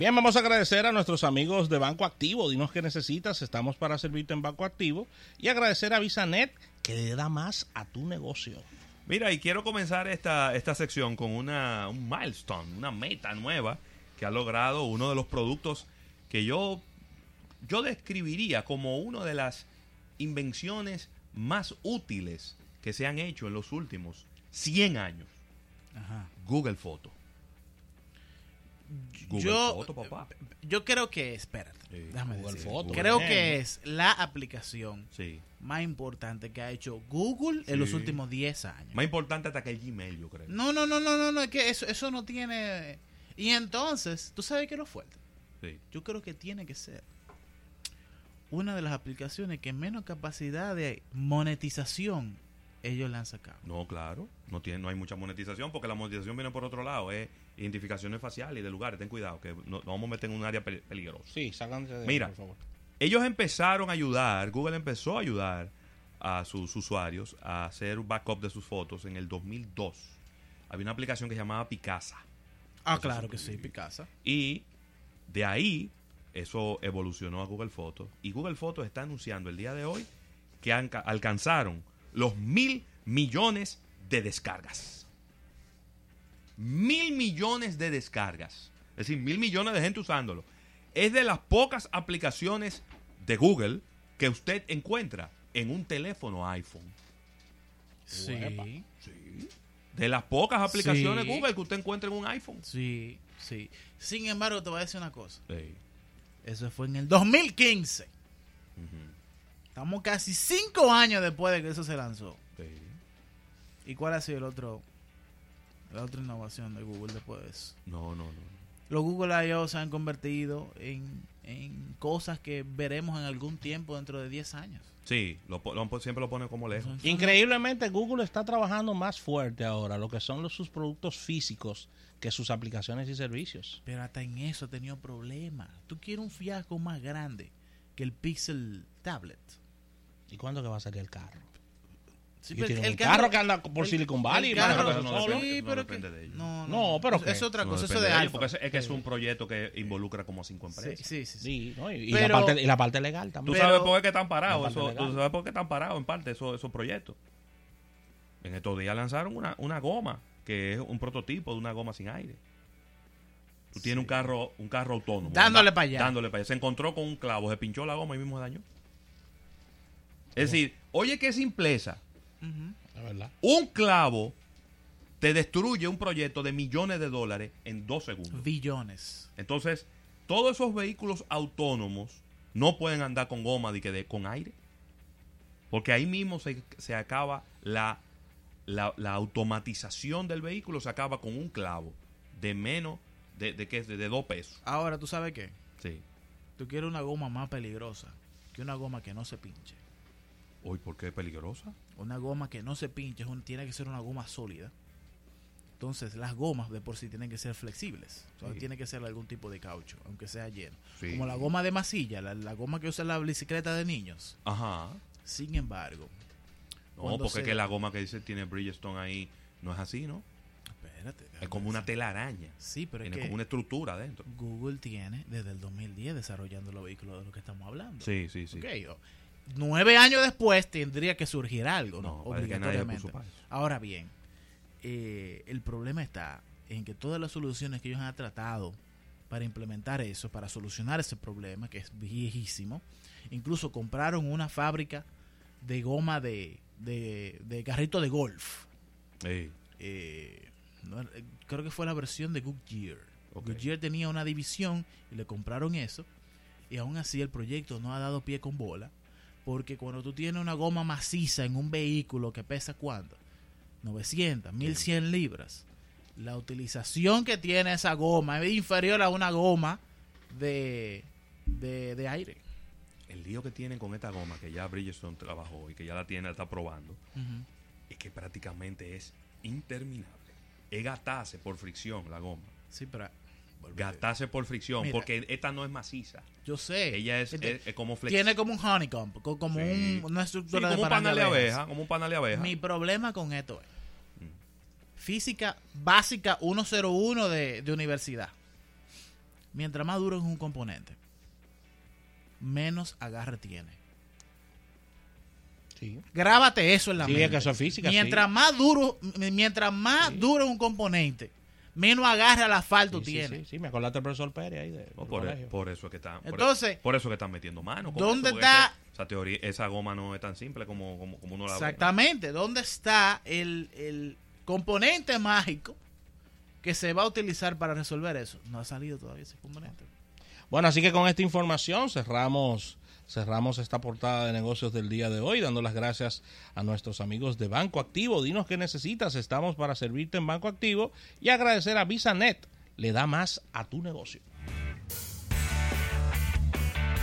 Bien, vamos a agradecer a nuestros amigos de Banco Activo. Dinos qué necesitas, estamos para servirte en Banco Activo. Y agradecer a Visanet que le da más a tu negocio. Mira, y quiero comenzar esta, esta sección con una, un milestone, una meta nueva que ha logrado uno de los productos que yo, yo describiría como una de las invenciones más útiles que se han hecho en los últimos 100 años. Ajá. Google Photo. Google yo, papá. yo creo que, espérate, Sí, déjame Google decir. Creo que es la aplicación Sí. más importante que ha hecho Google en los últimos 10 años. Más importante hasta que el Gmail, yo creo. No, no, no, no, no, no, es que eso, eso no tiene... Y entonces, ¿tú sabes qué es lo fuerte? Yo creo que tiene que ser una de las aplicaciones que menos capacidad de monetización ellos le han sacado. No, claro. No, tiene, no hay mucha monetización porque la monetización viene por otro lado. Es identificaciones faciales y de lugares. Ten cuidado, que no- vamos a meter en un área pe- peligrosa. Sí, sácanse de Mira. por favor. Ellos empezaron a ayudar, Google empezó a ayudar a sus usuarios a hacer un backup de sus fotos en el 2002. Había una aplicación que se llamaba Picasa. Ah, Eso claro que sí, Picasa. Y de ahí eso evolucionó a Google Fotos. Y Google Fotos está anunciando el día de hoy que han- alcanzaron los mil millones de descargas. Mil millones de descargas. Es decir, mil millones de gente usándolo. Es de las pocas aplicaciones de Google que usted encuentra en un teléfono iPhone. Uepa. Sí, Sí. De las pocas aplicaciones Sí. Google que usted encuentra en un iPhone. sí, sí. Sin embargo, te voy a decir una cosa. Sí. Eso fue en el 2015. Estamos casi cinco años después de que eso se lanzó. Sí. ¿Y cuál ha sido el otro, la otra innovación de Google después de eso? No, no, no. Los Google I.O. se han convertido en, en cosas que veremos en algún tiempo dentro de 10 años. Sí, lo, lo- siempre lo pone como lejos. Increíblemente, Google está trabajando más fuerte ahora lo que son los, sus productos físicos que sus aplicaciones y servicios. Pero hasta en eso ha tenido problemas. Tú quieres un fiasco más grande que el Pixel Tablet. ¿Y cuándo que va a salir el carro? Sí, pero un carro, que anda por el- Silicon Valley. el carro- no solo. depende- sí, no pero depende que- de ellos. No, No, pero es, es otra No cosa, eso de ellos, Alpha. Porque es, es que es un proyecto que involucra como cinco empresas. sí, sí, sí. Sí, ¿no? y, Pero- la parte, y la parte legal Tú también. Pero- sabes por qué están parados, eso- tú sabes por qué están parados en parte esos, esos proyectos. En estos días lanzaron una, una goma, que es un prototipo de una goma sin aire. Tú tienes un carro, un carro autónomo. Dándole ¿verdad? pa' allá. Dándole para allá. Se encontró con un clavo, se pinchó la goma y mismo se dañó. Es decir, oye qué simpleza. La verdad. Un clavo te destruye un proyecto de millones de dólares en dos segundos. Billones. Entonces, todos esos vehículos autónomos no pueden andar con goma de que de, con aire. Porque ahí mismo se, se acaba la, la, la automatización del vehículo, se acaba con un clavo de menos de, de, de, de dos pesos. Ahora, ¿tú sabes qué? Sí. Tú quieres una goma más peligrosa que una goma que no se pinche. Uy, ¿por qué es peligrosa? Una goma que no se pinche es un- tiene que ser una goma sólida. Entonces, las gomas de por sí tienen que ser flexibles. O sea, Sí. tiene que ser algún tipo de caucho, aunque sea lleno. Sí. Como la goma de masilla, la, la goma que usa la bicicleta de niños. Ajá. Sin embargo, No, porque se- es que la goma que dice tiene Bridgestone ahí no es así, ¿no? espérate. Es como una telaraña. Sí, pero es Tiene que como una estructura adentro. Google tiene desde el 2010 desarrollando los vehículos de los que estamos hablando. Sí, sí, sí. Ok, o- nueve años después tendría que surgir algo, ¿no? Obligatoriamente. Ahora bien, eh, el problema está en que todas las soluciones que ellos han tratado para implementar eso, para solucionar ese problema, que es viejísimo, incluso compraron una fábrica de goma de, de, de carrito de golf. Eh, no, eh, creo que fue la versión de Goodyear. Goodyear tenía una división y le compraron eso. Y aún así el proyecto no ha dado pie con bola. Porque cuando tú tienes una goma maciza en un vehículo que pesa cuánto? 900, 1100 libras. La utilización que tiene esa goma es inferior a una goma de, de, de aire. El lío que tienen con esta goma que ya Bridgestone trabajó y que ya la tiene, la está probando, es que prácticamente es interminable. Es gatarse por fricción la goma. Sí, pero... Gatarse por fricción, Mira. porque esta no es maciza. Yo sé. Ella es, Este- es- es como flex- tiene como un honeycomb, co- como Sí. un- una Sí, estructura de como un panal de abeja, como un panal de abeja. Mi problema con esto es Mm. física básica 101 de, de universidad. Mientras más duro es un componente, menos agarre tiene. Sí. Grábate eso en la Sí, mente. es que eso es física, Mientras sí. más duro, mientras más Sí. duro es un componente, menos agarre al asfalto Sí, tiene. sí, sí, me acordaste del profesor Pérez ahí de, No, por, eso es que están. Entonces, por, eso es que están metiendo mano. ¿dónde eso, está- es que Esa teoría, esa goma no es tan simple como, como, como uno la ve. Exactamente. ¿Dónde está el, el componente mágico que se va a utilizar para resolver eso? No ha salido todavía ese componente. Bueno, así que con esta información cerramos cerramos esta portada de negocios del día de hoy, dando las gracias a nuestros amigos de Banco Activo. Dinos qué necesitas, estamos para servirte en Banco Activo y agradecer a VisaNet, le da más a tu negocio.